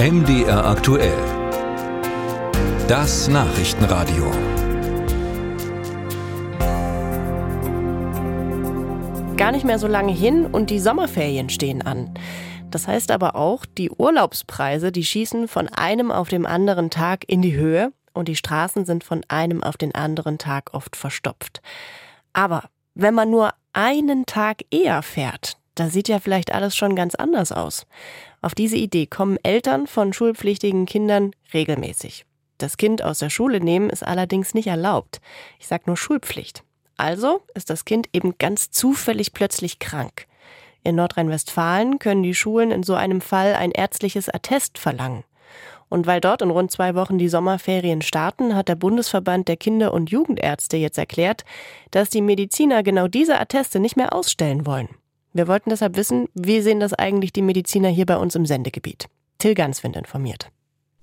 MDR aktuell. Das Nachrichtenradio. Gar nicht mehr so lange hin und die Sommerferien stehen an. Das heißt aber auch, die Urlaubspreise, die schießen von einem auf dem anderen Tag in die Höhe und die Straßen sind von einem auf den anderen Tag oft verstopft. Aber wenn man nur einen Tag eher fährt, da sieht ja vielleicht alles schon ganz anders aus. Auf diese Idee kommen Eltern von schulpflichtigen Kindern regelmäßig. Das Kind aus der Schule nehmen ist allerdings nicht erlaubt. Ich sage nur Schulpflicht. Also ist das Kind eben ganz zufällig plötzlich krank. In Nordrhein-Westfalen können die Schulen in so einem Fall ein ärztliches Attest verlangen. Und weil dort in rund zwei Wochen die Sommerferien starten, hat der Bundesverband der Kinder- und Jugendärzte jetzt erklärt, dass die Mediziner genau diese Atteste nicht mehr ausstellen wollen. Wir wollten deshalb wissen, wie sehen das eigentlich die Mediziner hier bei uns im Sendegebiet? Till Ganswind informiert.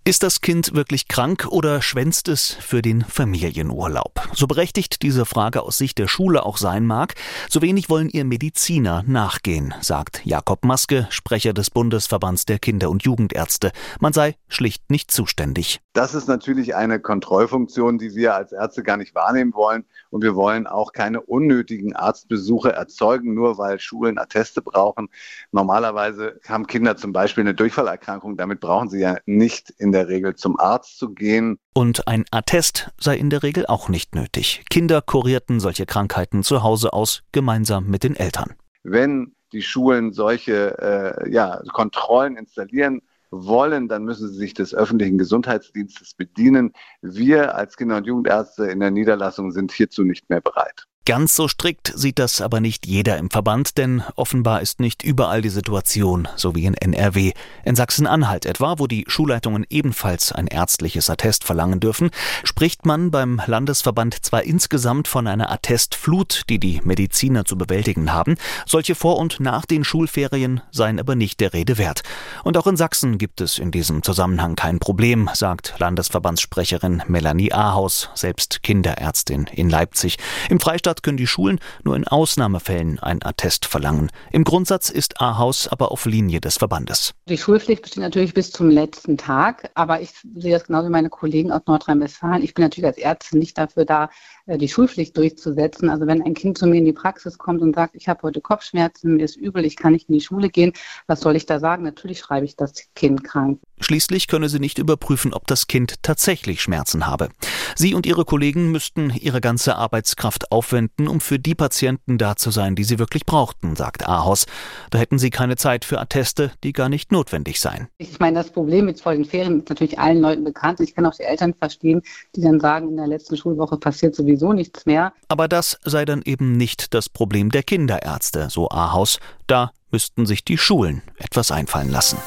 Ist das Kind wirklich krank oder schwänzt es für den Familienurlaub? So berechtigt diese Frage aus Sicht der Schule auch sein mag, so wenig wollen ihr Mediziner nachgehen, sagt Jakob Maske, Sprecher des Bundesverbands der Kinder- und Jugendärzte. Man sei schlicht nicht zuständig. Das ist natürlich eine Kontrollfunktion, die wir als Ärzte gar nicht wahrnehmen wollen. Und wir wollen auch keine unnötigen Arztbesuche erzeugen, nur weil Schulen Atteste brauchen. Normalerweise haben Kinder zum Beispiel eine Durchfallerkrankung. Damit brauchen sie ja nicht in der Regel zum Arzt zu gehen. Und ein Attest sei in der Regel auch nicht nötig. Kinder kurierten solche Krankheiten zu Hause aus, gemeinsam mit den Eltern. Wenn die Schulen solche äh, ja, Kontrollen installieren, wollen, dann müssen sie sich des öffentlichen Gesundheitsdienstes bedienen. Wir als Kinder- und Jugendärzte in der Niederlassung sind hierzu nicht mehr bereit. Ganz so strikt sieht das aber nicht jeder im Verband, denn offenbar ist nicht überall die Situation, so wie in NRW. In Sachsen-Anhalt etwa, wo die Schulleitungen ebenfalls ein ärztliches Attest verlangen dürfen, spricht man beim Landesverband zwar insgesamt von einer Attestflut, die die Mediziner zu bewältigen haben, solche vor und nach den Schulferien seien aber nicht der Rede wert. Und auch in Sachsen gibt es in diesem Zusammenhang kein Problem, sagt Landesverbandssprecherin Melanie Ahaus, selbst Kinderärztin in Leipzig. Im Freistaat Stadt können die Schulen nur in Ausnahmefällen ein Attest verlangen. Im Grundsatz ist Ahaus aber auf Linie des Verbandes. Die Schulpflicht besteht natürlich bis zum letzten Tag, aber ich sehe das genauso wie meine Kollegen aus Nordrhein-Westfalen. Ich bin natürlich als Ärztin nicht dafür da, äh, die Schulpflicht durchzusetzen. Also wenn ein Kind zu mir in die Praxis kommt und sagt, ich habe heute Kopfschmerzen, mir ist übel, ich kann nicht in die Schule gehen, was soll ich da sagen? Natürlich schreibe ich das Kind krank. Schließlich könne sie nicht überprüfen, ob das Kind tatsächlich Schmerzen habe. Sie und ihre Kollegen müssten ihre ganze Arbeitskraft aufwenden, um für die Patienten da zu sein, die sie wirklich brauchten, sagt Ahos. Da hätten sie keine Zeit für Atteste, die gar nicht notwendig seien. Ich meine, das Problem jetzt vor den Ferien ist natürlich allen Leuten bekannt. Ich kann auch die Eltern verstehen, die dann sagen, in der letzten Schulwoche passiert sowieso nichts mehr. Aber das sei dann eben nicht das Problem der Kinderärzte, so Ahos. Da müssten sich die Schulen etwas einfallen lassen.